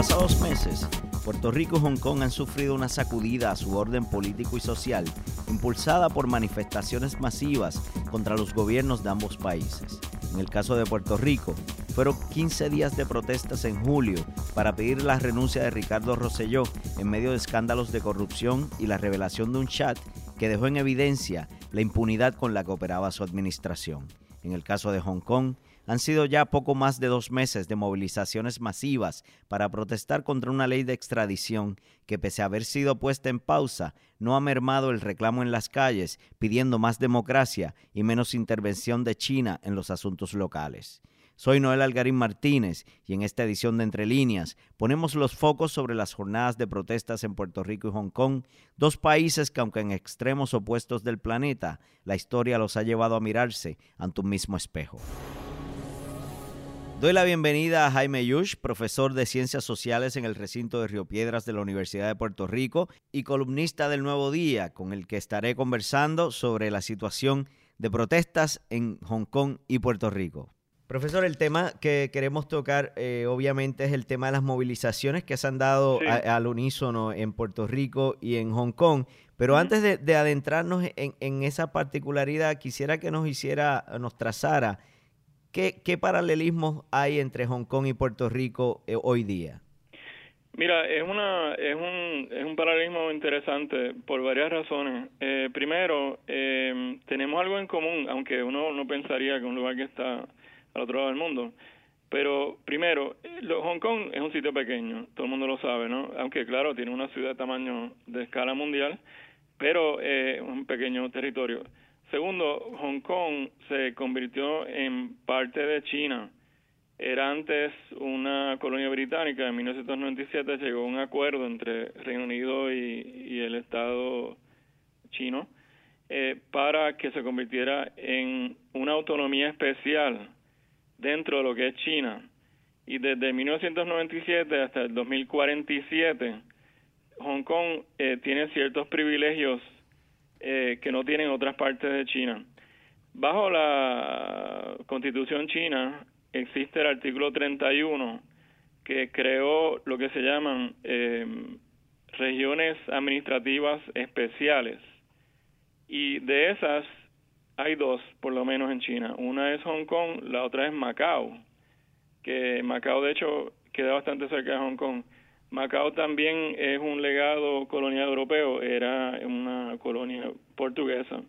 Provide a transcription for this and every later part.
pasados meses, Puerto Rico y Hong Kong han sufrido una sacudida a su orden político y social, impulsada por manifestaciones masivas contra los gobiernos de ambos países. En el caso de Puerto Rico, fueron 15 días de protestas en julio para pedir la renuncia de Ricardo Rosselló en medio de escándalos de corrupción y la revelación de un chat que dejó en evidencia la impunidad con la que operaba su administración. En el caso de Hong Kong, han sido ya poco más de dos meses de movilizaciones masivas para protestar contra una ley de extradición que, pese a haber sido puesta en pausa, no ha mermado el reclamo en las calles pidiendo más democracia y menos intervención de China en los asuntos locales. Soy Noel Algarín Martínez y en esta edición de Entre Líneas ponemos los focos sobre las jornadas de protestas en Puerto Rico y Hong Kong, dos países que aunque en extremos opuestos del planeta, la historia los ha llevado a mirarse ante un mismo espejo. Doy la bienvenida a Jaime Yush, profesor de Ciencias Sociales en el recinto de Río Piedras de la Universidad de Puerto Rico y columnista del Nuevo Día, con el que estaré conversando sobre la situación de protestas en Hong Kong y Puerto Rico. Profesor, el tema que queremos tocar eh, obviamente es el tema de las movilizaciones que se han dado al unísono en Puerto Rico y en Hong Kong. Pero antes de, adentrarnos en, en, esa particularidad, quisiera que nos hiciera, nos trazara ¿Qué, qué paralelismos hay entre Hong Kong y Puerto Rico eh, hoy día? Mira, es una es un es un paralelismo interesante por varias razones. Eh, primero, eh, tenemos algo en común, aunque uno no pensaría que un lugar que está al otro lado del mundo. Pero primero, Hong Kong es un sitio pequeño, todo el mundo lo sabe, ¿no? Aunque claro, tiene una ciudad de tamaño de escala mundial, pero es un pequeño territorio. Segundo, Hong Kong se convirtió en parte de China. Era antes una colonia británica. En 1997 llegó un acuerdo entre Reino Unido y, el Estado chino eh, para que se convirtiera en una autonomía especial dentro de lo que es China. Y desde 1997 hasta el 2047, Hong Kong eh, tiene ciertos privilegios eh, que no tienen otras partes de China. Bajo la constitución china existe el artículo 31 que creó lo que se llaman eh, regiones administrativas especiales. Y de esas hay dos, por lo menos en China. Una es Hong Kong, la otra es Macao, que Macao de hecho queda bastante cerca de Hong Kong. Macao también es un legado colonial europeo, era una colonia portuguesa.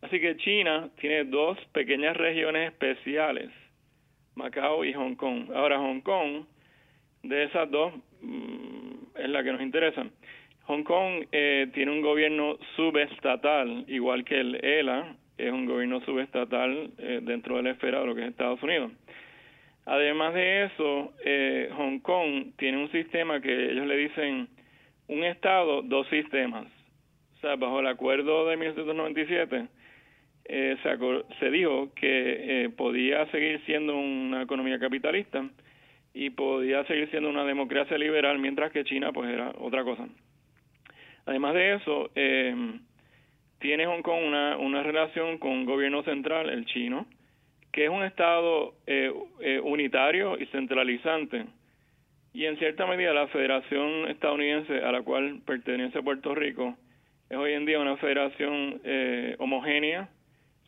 Así que China tiene dos pequeñas regiones especiales, Macao y Hong Kong. Ahora Hong Kong, de esas dos, mm, es la que nos interesa. Hong Kong eh, tiene un gobierno subestatal, igual que el ELA, es un gobierno subestatal eh, dentro de la esfera de lo que es Estados Unidos. Además de eso, eh, Hong Kong tiene un sistema que ellos le dicen un Estado, dos sistemas. O sea, bajo el acuerdo de 1797 eh, se, se, dijo que eh, podía seguir siendo una economía capitalista y podía seguir siendo una democracia liberal, mientras que China pues era otra cosa. Además de eso, eh, tiene Hong Kong una, una relación con un gobierno central, el chino, que es un Estado eh, eh, unitario y centralizante. Y en cierta medida la Federación Estadounidense a la cual pertenece Puerto Rico es hoy en día una federación eh, homogénea,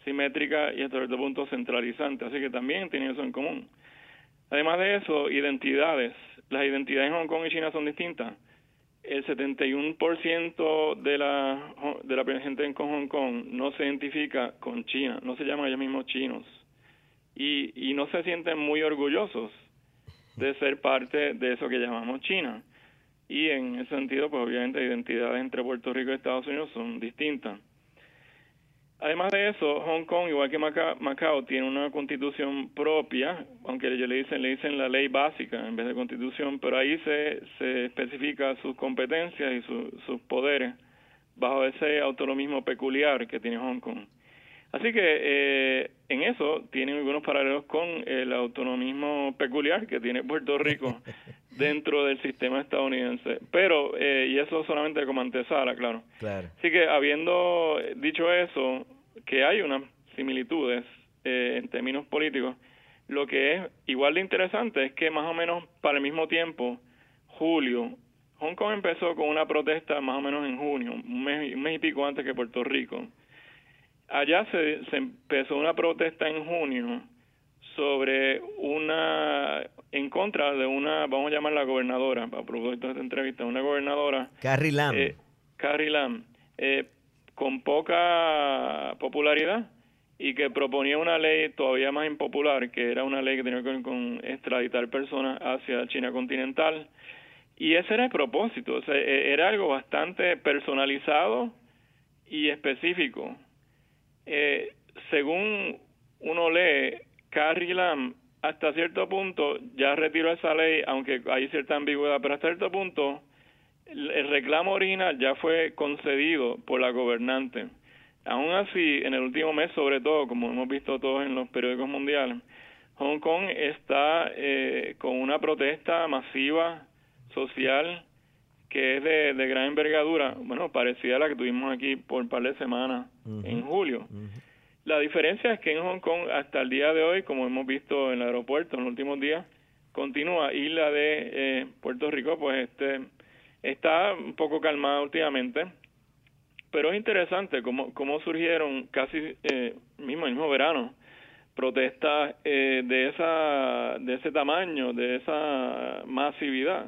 simétrica y hasta cierto punto centralizante. Así que también tiene eso en común. Además de eso, identidades. Las identidades en Hong Kong y China son distintas. El 71% de la, de la gente en Hong Kong no se identifica con China, no se llaman ellos mismos chinos y, y no se sienten muy orgullosos de ser parte de eso que llamamos China. Y en ese sentido, pues obviamente identidades entre Puerto Rico y Estados Unidos son distintas. Además de eso, Hong Kong, igual que Macao, tiene una constitución propia, aunque ellos le dicen, le dicen la ley básica en vez de constitución, pero ahí se, se especifica sus competencias y sus poderes bajo ese autonomismo peculiar que tiene Hong Kong. Así que eh, en eso tienen algunos paralelos con el autonomismo peculiar que tiene Puerto Rico dentro del sistema estadounidense. Pero, eh, y eso solamente como antesala, claro. claro. Así que habiendo dicho eso, que hay unas similitudes eh, en términos políticos, lo que es igual de interesante es que más o menos para el mismo tiempo julio, Hong Kong empezó con una protesta más o menos en junio, un mes, un mes y pico antes que Puerto Rico. Allá se, se empezó una protesta en junio sobre una, en contra de una, vamos a llamarla gobernadora, a propósito de esta entrevista, una gobernadora. Carrie Lam. Eh, Carrie Lam, eh, con poca popularidad y que proponía una ley todavía más impopular, que era una ley que tenía que ver con extraditar personas hacia China continental. Y ese era el propósito, o sea, e, era algo bastante personalizado y específico. Eh, según uno lee, Carrie Lam hasta cierto punto ya retiró esa ley, aunque hay cierta ambigüedad, pero hasta cierto punto el reclamo original ya fue concedido por la gobernante. Aún así, en el último mes, sobre todo, como hemos visto todos en los periódicos mundiales, Hong Kong está eh, con una protesta masiva social que es de, gran envergadura, bueno, parecida a la que tuvimos aquí por un par de semanas en julio. La diferencia es que en Hong Kong, hasta el día de hoy, como hemos visto en el aeropuerto en los últimos días, continúa. Y la de eh, Puerto Rico, pues este está un poco calmada últimamente. Pero es interesante cómo, cómo surgieron casi eh, mismo el mismo verano protestas eh, de esa de ese tamaño, de esa masividad.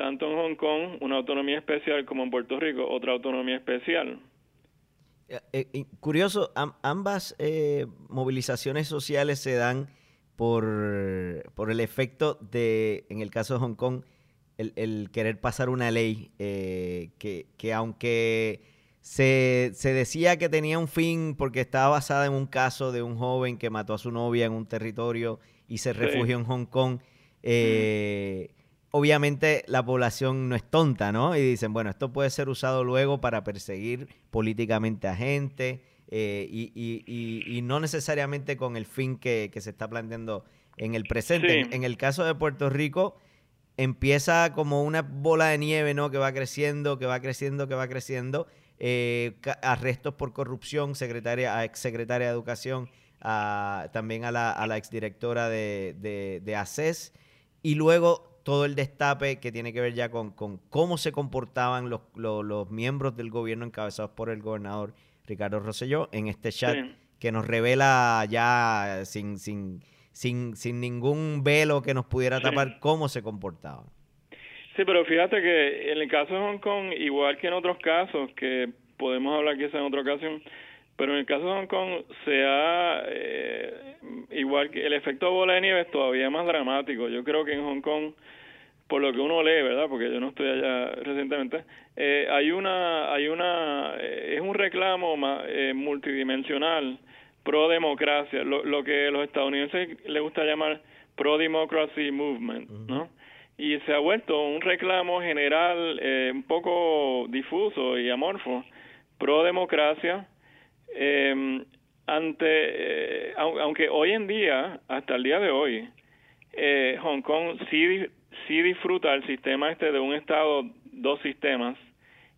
Tanto en Hong Kong, una autonomía especial, como en Puerto Rico, otra autonomía especial. Eh, curioso, ambas movilizaciones sociales se dan por, por el efecto de, en el caso de Hong Kong, el, el querer pasar una ley que, que aunque se, se, decía que tenía un fin porque estaba basada en un caso de un joven que mató a su novia en un territorio y se refugió en Hong Kong. Eh, obviamente la población no es tonta, ¿no? Y dicen, bueno, esto puede ser usado luego para perseguir políticamente a gente eh, y, y, y, no necesariamente con el fin que, que se está planteando en el presente. En, en, el caso de Puerto Rico, empieza como una bola de nieve, ¿no? Que va creciendo, que va creciendo, que va creciendo eh, arrestos por corrupción, secretaria, a exsecretaria de Educación, también a la, a la exdirectora de, de, de ACES, y luego todo el destape que tiene que ver ya con, con cómo se comportaban los, los, miembros del gobierno encabezados por el gobernador Ricardo Rosselló en este chat que nos revela ya sin, sin, sin, sin ningún velo que nos pudiera tapar cómo se comportaban. Sí, pero fíjate que en el caso de Hong Kong, igual que en otros casos, que podemos hablar quizá en otra ocasión, pero en el caso de Hong Kong se ha, eh, igual que el efecto bola de nieve es todavía más dramático. Yo creo que en Hong Kong, por lo que uno lee, ¿verdad? Porque yo no estoy allá recientemente, eh, hay una, hay una, eh, es un reclamo multidimensional pro democracia, lo, lo que los estadounidenses les gusta llamar pro democracy movement, ¿no? y se ha vuelto un reclamo general eh, un poco difuso y amorfo pro democracia eh, ante eh, aunque hoy en día hasta el día de hoy eh, Hong Kong sí sí disfruta el sistema este de un estado dos sistemas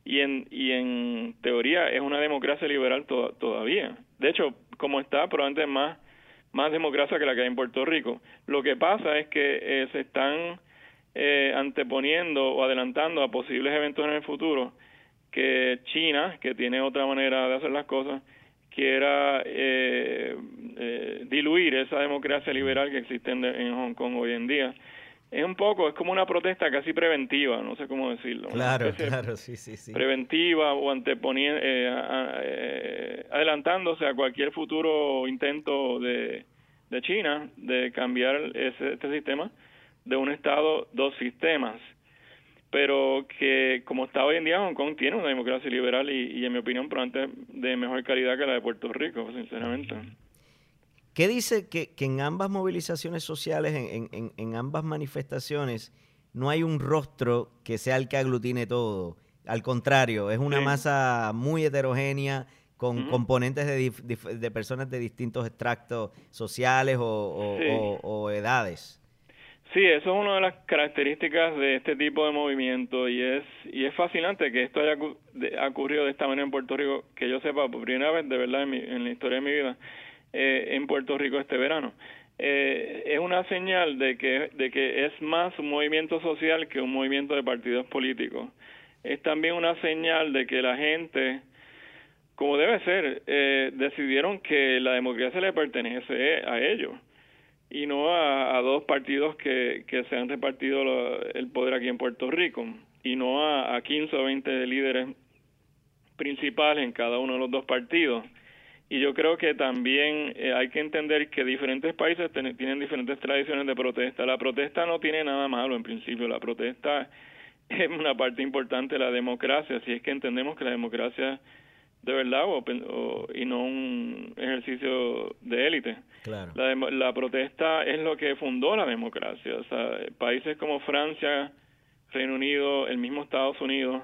y en y en teoría es una democracia liberal todavía. De hecho como está probablemente más más democracia que la que hay en Puerto Rico. Lo que pasa es que se están eh, anteponiendo o adelantando a posibles eventos en el futuro que China, que tiene otra manera de hacer las cosas, quiera eh, eh, diluir esa democracia liberal que existe en, Hong Kong hoy en día. Es un poco, es como una protesta casi preventiva, no sé cómo decirlo. Claro, claro, sí, sí, sí. Preventiva o anteponiendo, eh, adelantándose a cualquier futuro intento de, de China de cambiar ese, este sistema de un Estado, dos sistemas, pero que como está hoy en día Hong Kong tiene una democracia liberal y, en mi opinión probablemente de mejor calidad que la de Puerto Rico, sinceramente. ¿Qué dice que, que en ambas movilizaciones sociales, en, en, en, ambas manifestaciones, no hay un rostro que sea el que aglutine todo? Al contrario, es una masa muy heterogénea, con componentes de, de, personas de distintos extractos sociales o, o edades. Sí, eso es una de las características de este tipo de movimiento y es y es fascinante que esto haya ocurrido de esta manera en Puerto Rico, que yo sepa por primera vez de verdad en, la historia de mi vida eh, en Puerto Rico este verano. eh, es una señal de que, de que es más un movimiento social que un movimiento de partidos políticos. Es también una señal de que la gente, como debe ser, eh, decidieron que la democracia le pertenece a ellos y no a, dos partidos que, que se han repartido el poder aquí en Puerto Rico y no a, a 15 o 20 líderes principales en cada uno de los dos partidos. Y yo creo que también eh, hay que entender que diferentes países tienen diferentes tradiciones de protesta. La protesta no tiene nada malo en principio, la protesta es una parte importante de la democracia, si es que entendemos que la democracia de verdad o, y no un ejercicio de élite. Claro. La, la protesta es lo que fundó la democracia. O sea, países como Francia, Reino Unido, el mismo Estados Unidos,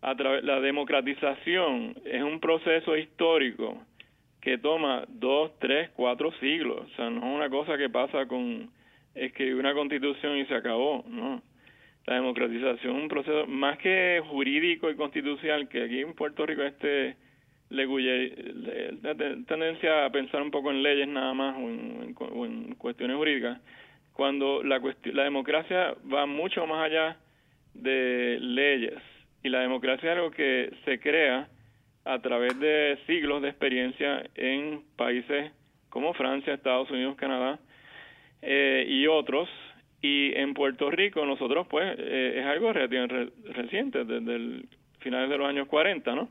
a través la democratización es un proceso histórico que toma dos, tres, cuatro siglos. O sea, no es una cosa que pasa con escribir una constitución y se acabó, ¿no? La democratización es un proceso más que jurídico y constitucional, que aquí en Puerto Rico este le tendencia a pensar un poco en leyes nada más o en, cuestiones jurídicas, cuando la, la democracia va mucho más allá de leyes y la democracia es algo que se crea a través de siglos de experiencia en países como Francia, Estados Unidos, Canadá eh, y otros. Y en Puerto Rico nosotros pues eh, es algo relativamente reciente, desde el finales de los años 40, ¿no?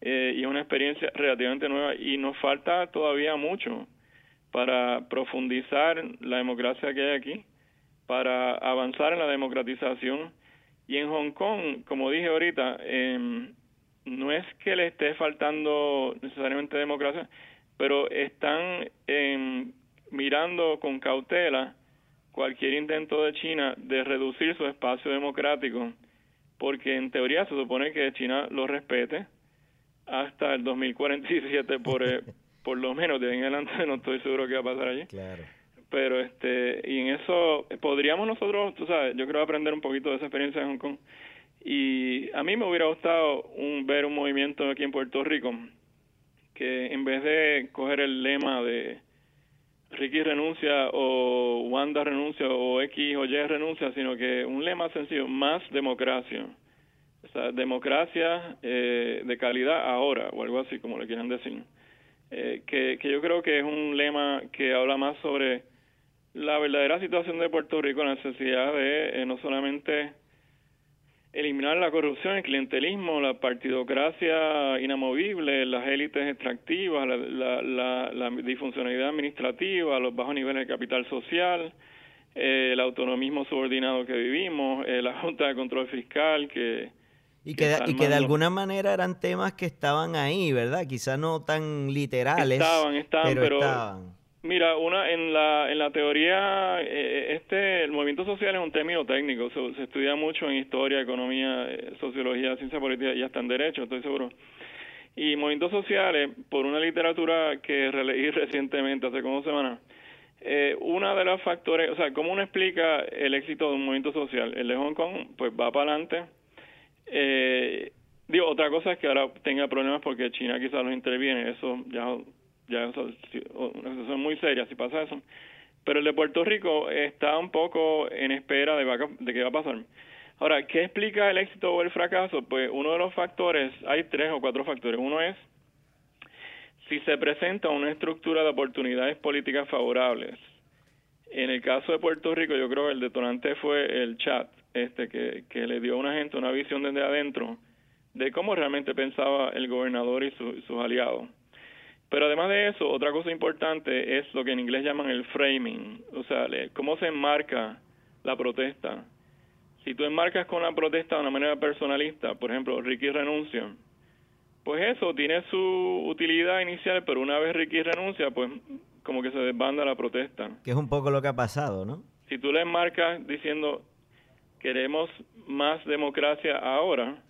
Eh, y es una experiencia relativamente nueva y nos falta todavía mucho para profundizar la democracia que hay aquí, para avanzar en la democratización. Y en Hong Kong, como dije ahorita, eh, no es que le esté faltando necesariamente democracia, pero están eh, mirando con cautela cualquier intento de China de reducir su espacio democrático, porque en teoría se supone que China lo respete hasta el 2047 por eh, por lo menos de ahí en adelante no estoy seguro qué va a pasar allí. Claro. Pero este y en eso podríamos nosotros, tú sabes, yo creo aprender un poquito de esa experiencia en Hong Kong y a mí me hubiera gustado un, ver un movimiento aquí en Puerto Rico que en vez de coger el lema de Ricky renuncia o Wanda renuncia o X o Y renuncia, sino que un lema sencillo, más democracia. O sea, democracia eh, de calidad ahora, o algo así como le quieran decir. Eh, que, que yo creo que es un lema que habla más sobre la verdadera situación de Puerto Rico, la necesidad de eh, no solamente eliminar la corrupción, el clientelismo, la partidocracia inamovible, las élites extractivas, la, la, la, disfuncionalidad administrativa, los bajos niveles de capital social, eh, el autonomismo subordinado que vivimos, eh, la Junta de Control Fiscal que... Y que, y que de alguna manera eran temas que estaban ahí, ¿verdad? Quizás no tan literales. Estaban, estaban, pero, estaban Mira, una en la en la teoría eh, este el movimiento social es un término técnico, se, estudia mucho en historia, economía, eh, sociología, ciencia política y hasta en derecho, estoy seguro. Y movimientos sociales, por una literatura que releí recientemente hace como semanas, eh, una de los factores, o sea, cómo uno explica el éxito de un movimiento social. El de Hong Kong, pues va para adelante. Eh, digo, otra cosa es que ahora tenga problemas porque China quizás los interviene, eso ya ya eso una situación muy seria si pasa eso. Pero el de Puerto Rico está un poco en espera de, de qué va a pasar. Ahora, ¿qué explica el éxito o el fracaso? Pues uno de los factores, hay tres o cuatro factores. Uno es si se presenta una estructura de oportunidades políticas favorables. En el caso de Puerto Rico, yo creo que el detonante fue el chat, este que, que le dio a una gente una visión desde adentro de cómo realmente pensaba el gobernador y sus aliados. Pero además de eso, otra cosa importante es lo que en inglés llaman el framing, o sea, cómo se enmarca la protesta. Si tú enmarcas con la protesta de una manera personalista, por ejemplo, Ricky renuncia, pues eso tiene su utilidad inicial, pero una vez Ricky renuncia, pues como que se desbanda la protesta. Que es un poco lo que ha pasado, ¿no? Si tú le enmarcas diciendo queremos más democracia ahora,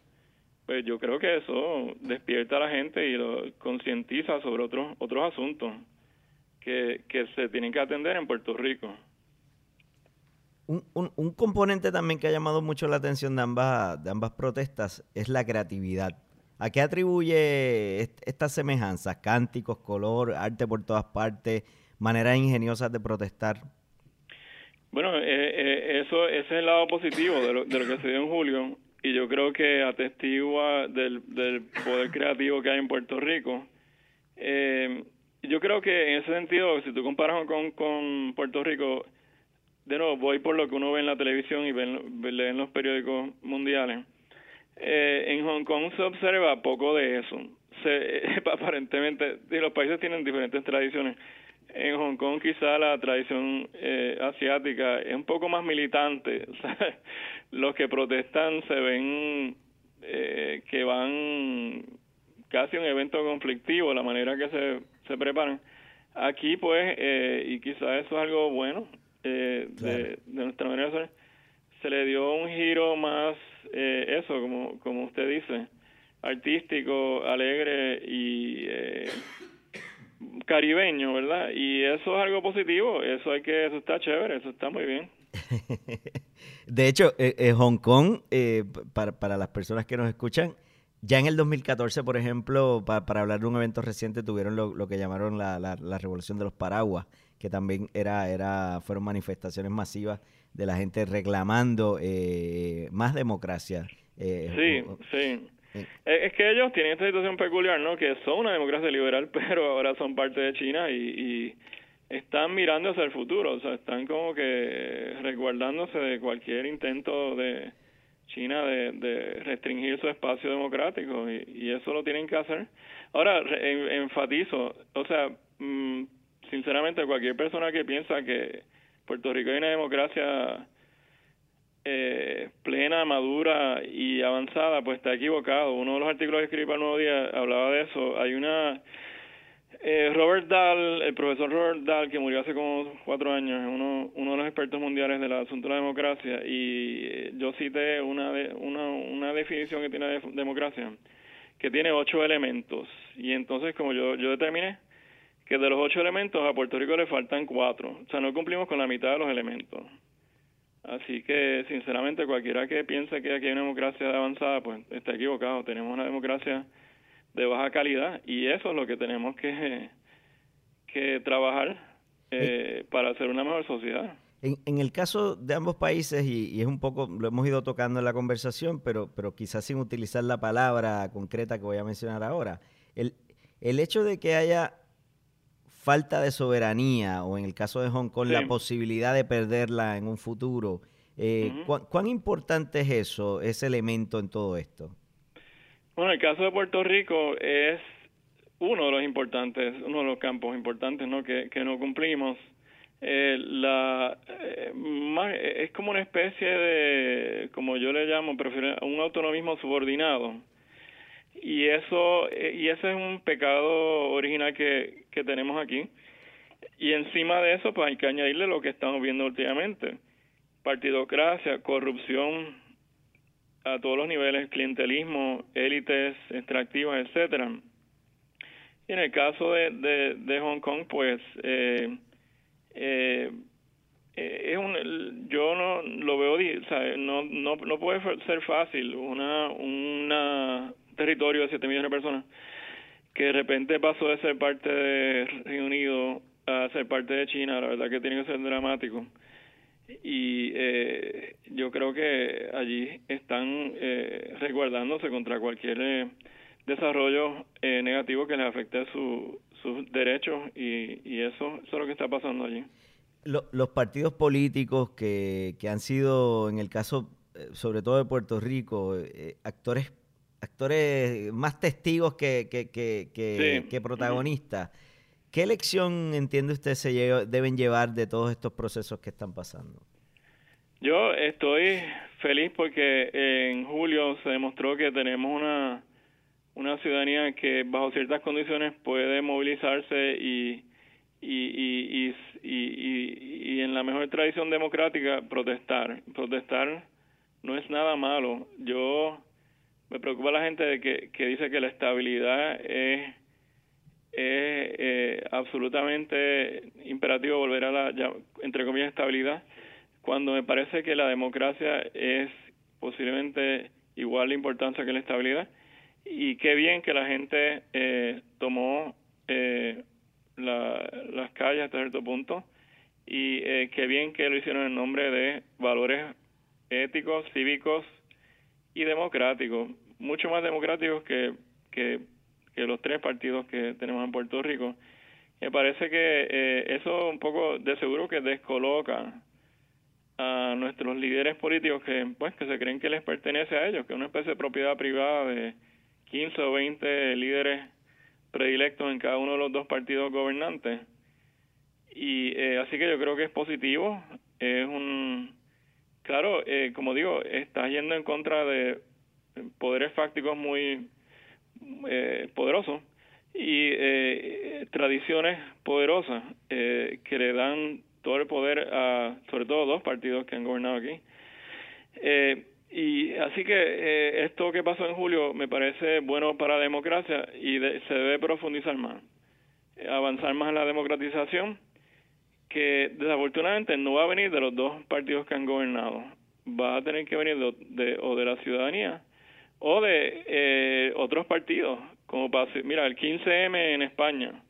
pues yo creo que eso despierta a la gente y lo concientiza sobre otros otros asuntos que, que se tienen que atender en Puerto Rico. Un, un, un, componente también que ha llamado mucho la atención de ambas, de ambas protestas es la creatividad. ¿A qué atribuye estas semejanzas? Cánticos, color, arte por todas partes, maneras ingeniosas de protestar. Bueno, eh, eh, eso ese es el lado positivo de lo, de lo que se dio en julio y yo creo que atestigua del, poder creativo que hay en Puerto Rico. Eh, yo creo que en ese sentido, si tú comparas con, con Puerto Rico, de nuevo, voy por lo que uno ve en la televisión y lee en los periódicos mundiales. Eh, en Hong Kong se observa poco de eso. Se, aparentemente, los países tienen diferentes tradiciones. En Hong Kong quizá la tradición eh, asiática es un poco más militante. los que protestan se ven eh, que van casi a un evento conflictivo, la manera que se, se preparan. Aquí pues, eh, y quizá eso es algo bueno de, de, nuestra manera de hacer, se le dio un giro más, eso, como, como usted dice, artístico, alegre y caribeño, ¿verdad? Y eso es algo positivo, eso hay que, eso está chévere, eso está muy bien. de hecho, eh, eh, Hong Kong, eh, para, para las personas que nos escuchan, ya en el 2014, por ejemplo, para hablar de un evento reciente, tuvieron lo, lo que llamaron la, la, la, revolución de los paraguas, que también era, era, fueron manifestaciones masivas de la gente reclamando más democracia. sí, sí. Eh, es que ellos tienen esta situación peculiar, ¿no? Que son una democracia liberal, pero ahora son parte de China y, están mirando hacia el futuro, o sea, están como que resguardándose de cualquier intento de China de, restringir su espacio democrático y, eso lo tienen que hacer. Ahora, enfatizo, o sea, mm, sinceramente cualquier persona que piensa que Puerto Rico hay una democracia eh, plena, madura y avanzada, pues está equivocado. Uno de los artículos que escribí para el Nuevo Día hablaba de eso. Hay una... Eh, Robert Dahl, el profesor Robert Dahl, que murió hace como cuatro años, es uno, uno de los expertos mundiales del asunto de la democracia, y eh, yo cité una, de, una, una definición que tiene de democracia, que tiene ocho elementos. Y entonces, como yo, yo determiné, que de los ocho elementos a Puerto Rico le faltan cuatro. O sea, no cumplimos con la mitad de los elementos. Así que, sinceramente, cualquiera que piense que aquí hay una democracia avanzada, pues está equivocado. Tenemos una democracia de baja calidad y eso es lo que tenemos que, que trabajar eh, para hacer una mejor sociedad. En, en, el caso de ambos países, y, y, es un poco, lo hemos ido tocando en la conversación, pero, pero quizás sin utilizar la palabra concreta que voy a mencionar ahora, el, el hecho de que haya falta de soberanía o en el caso de Hong Kong la posibilidad de perderla en un futuro. Eh, ¿cuán, importante es eso, ese elemento en todo esto? Bueno, el caso de Puerto Rico es uno de los importantes, uno de los campos importantes ¿no? que, que no cumplimos. Eh, la eh, es como una especie de, como yo le llamo, prefiero un autonomismo subordinado y eso eh, y ese es un pecado original que, que tenemos aquí. Y encima de eso pues hay que añadirle lo que estamos viendo últimamente. Partidocracia corrupción a todos los niveles clientelismo élites extractivas etcétera. Y en el caso de, de, Hong Kong pues eh, eh, es un yo no lo veo no no no puede ser fácil una una territorio de 7 millones de personas, que de repente pasó de ser parte de Reino Unido a ser parte de China, la verdad que tiene que ser dramático. Y eh, yo creo que allí están eh, resguardándose contra cualquier eh, desarrollo eh, negativo que les afecte su, sus derechos y, eso, eso es lo que está pasando allí. los partidos políticos que, que han sido, en el caso sobre todo de Puerto Rico, actores actores más testigos que, que, que, que, protagonistas. ¿Qué lección entiende usted se deben llevar de todos estos procesos que están pasando? Yo estoy feliz porque en julio se demostró que tenemos una, una ciudadanía que bajo ciertas condiciones puede movilizarse y, y, y, y, y en la mejor tradición democrática protestar. Protestar no es nada malo. Yo me preocupa la gente de que, dice que la estabilidad es, eh, absolutamente imperativo volver a la, entre comillas, estabilidad, cuando me parece que la democracia es posiblemente igual de importancia que la estabilidad. Y qué bien que la gente eh, tomó eh, las calles hasta cierto punto y eh, qué bien que lo hicieron en nombre de valores éticos, cívicos y democráticos, mucho más democráticos que, que, los tres partidos que tenemos en Puerto Rico. Me parece que eh, eso un poco de seguro que descoloca a nuestros líderes políticos que pues que se creen que les pertenece a ellos, que es una especie de propiedad privada de 15 o 20 líderes predilectos en cada uno de los dos partidos gobernantes. Y eh, así que yo creo que es positivo, es un claro, eh, como digo, está yendo en contra de poderes fácticos muy eh, poderosos y eh, tradiciones poderosas eh, que le dan todo el poder a, sobre todo, dos partidos que han gobernado aquí. Eh, y así que esto que pasó en julio me parece bueno para la democracia y se debe profundizar más, avanzar más en la democratización, que desafortunadamente no va a venir de los dos partidos que han gobernado, va a tener que venir de, o de la ciudadanía o de eh, otros partidos, como para, mira, el 15M en España,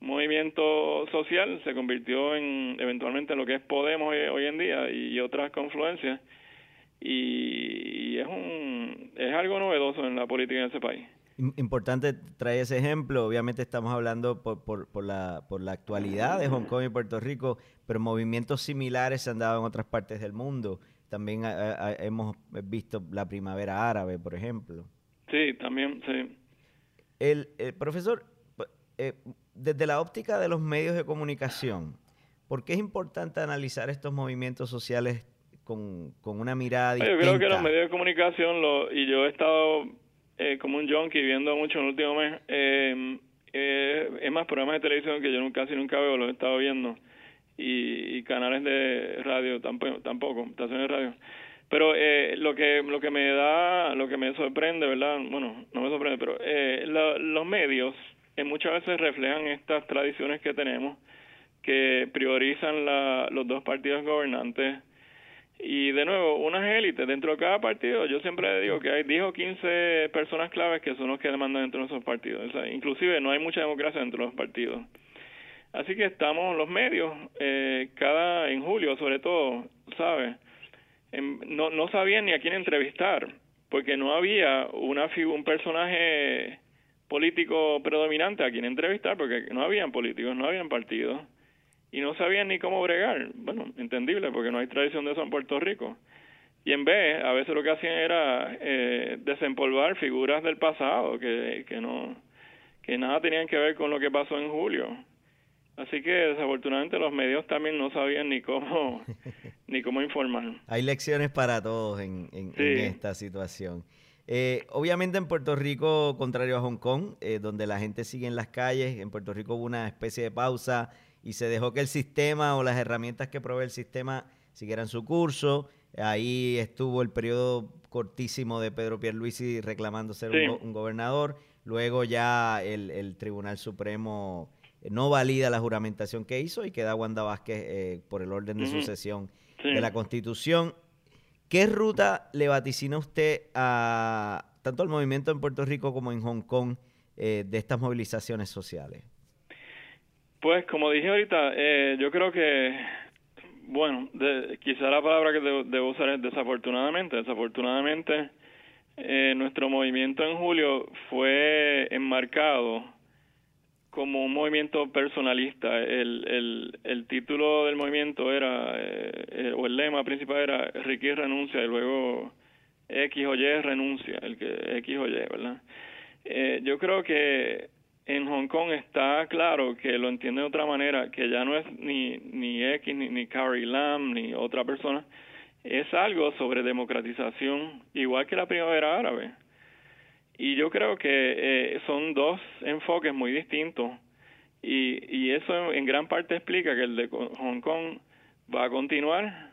movimiento social se convirtió en eventualmente en lo que es Podemos hoy, en día y otras confluencias y, es un es algo novedoso en la política en ese país. Importante traer ese ejemplo, obviamente estamos hablando por, por, por, la, por la actualidad de Hong Kong y Puerto Rico, pero movimientos similares se han dado en otras partes del mundo. También hemos visto la primavera árabe, por ejemplo. Sí, también, sí. El, el profesor, eh, desde la óptica de los medios de comunicación, ¿por qué es importante analizar estos movimientos sociales con, una mirada distinta? Yo creo que los medios de comunicación, lo, y yo he estado eh, como un junkie viendo mucho en el último mes, eh, eh, es más programas de televisión que yo nunca, casi nunca veo, los he estado viendo, y, canales de radio tampoco, tampoco estaciones de radio. Pero eh, lo que lo que me da, lo que me sorprende, ¿verdad? Bueno, no me sorprende, pero eh, los medios eh, muchas veces reflejan estas tradiciones que tenemos, que priorizan la, los dos partidos gobernantes. Y de nuevo, unas élites dentro de cada partido. Yo siempre digo que hay 10 o 15 personas claves que son los que demandan dentro de esos partidos. inclusive no hay mucha democracia dentro de los partidos. Así que estamos los medios, eh, cada en julio sobre todo, ¿sabes? no, no sabían ni a quién entrevistar, porque no había una un personaje político predominante a quien entrevistar, porque no habían políticos, no habían partidos, y no sabían ni cómo bregar. Bueno, entendible, porque no hay tradición de eso en Puerto Rico. Y en vez, a veces lo que hacían era eh, desempolvar figuras del pasado que, que no que nada tenían que ver con lo que pasó en julio. Así que desafortunadamente los medios también no sabían ni cómo ni cómo informar. Hay lecciones para todos en, en, esta situación. Eh, obviamente en Puerto Rico, contrario a Hong Kong, eh, donde la gente sigue en las calles, en Puerto Rico hubo una especie de pausa y se dejó que el sistema o las herramientas que provee el sistema siguieran su curso. Ahí estuvo el periodo cortísimo de Pedro Pierluisi reclamando ser un, gobernador. Luego ya el, el Tribunal Supremo no valida la juramentación que hizo y queda Wanda Vázquez eh, por el orden de sucesión de la Constitución. ¿Qué ruta le vaticina usted a tanto al movimiento en Puerto Rico como en Hong Kong eh, de estas movilizaciones sociales? Pues como dije ahorita, eh, yo creo que, bueno, quizá la palabra que debo, usar es desafortunadamente. Desafortunadamente, nuestro movimiento en julio fue enmarcado como un movimiento personalista. El, el, el título del movimiento era, eh, eh, o el lema principal era Ricky renuncia y luego X o Y renuncia, el que X o Y, ¿verdad? Eh, yo creo que en Hong Kong está claro que lo entiende de otra manera, que ya no es ni, ni X, ni, ni Carrie Lam, ni otra persona, es algo sobre democratización, igual que la primavera árabe. Y yo creo que eh, son dos enfoques muy distintos y, y eso en, gran parte explica que el de Hong Kong va a continuar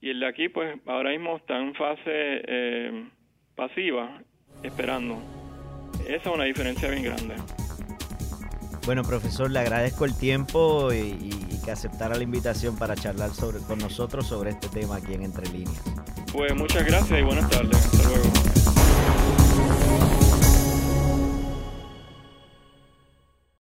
y el de aquí pues ahora mismo está en fase eh, pasiva esperando. Esa es una diferencia bien grande. Bueno, profesor, le agradezco el tiempo y, que aceptara la invitación para charlar sobre, con nosotros sobre este tema aquí en Entre Líneas. Pues muchas gracias y buenas tardes. Hasta luego.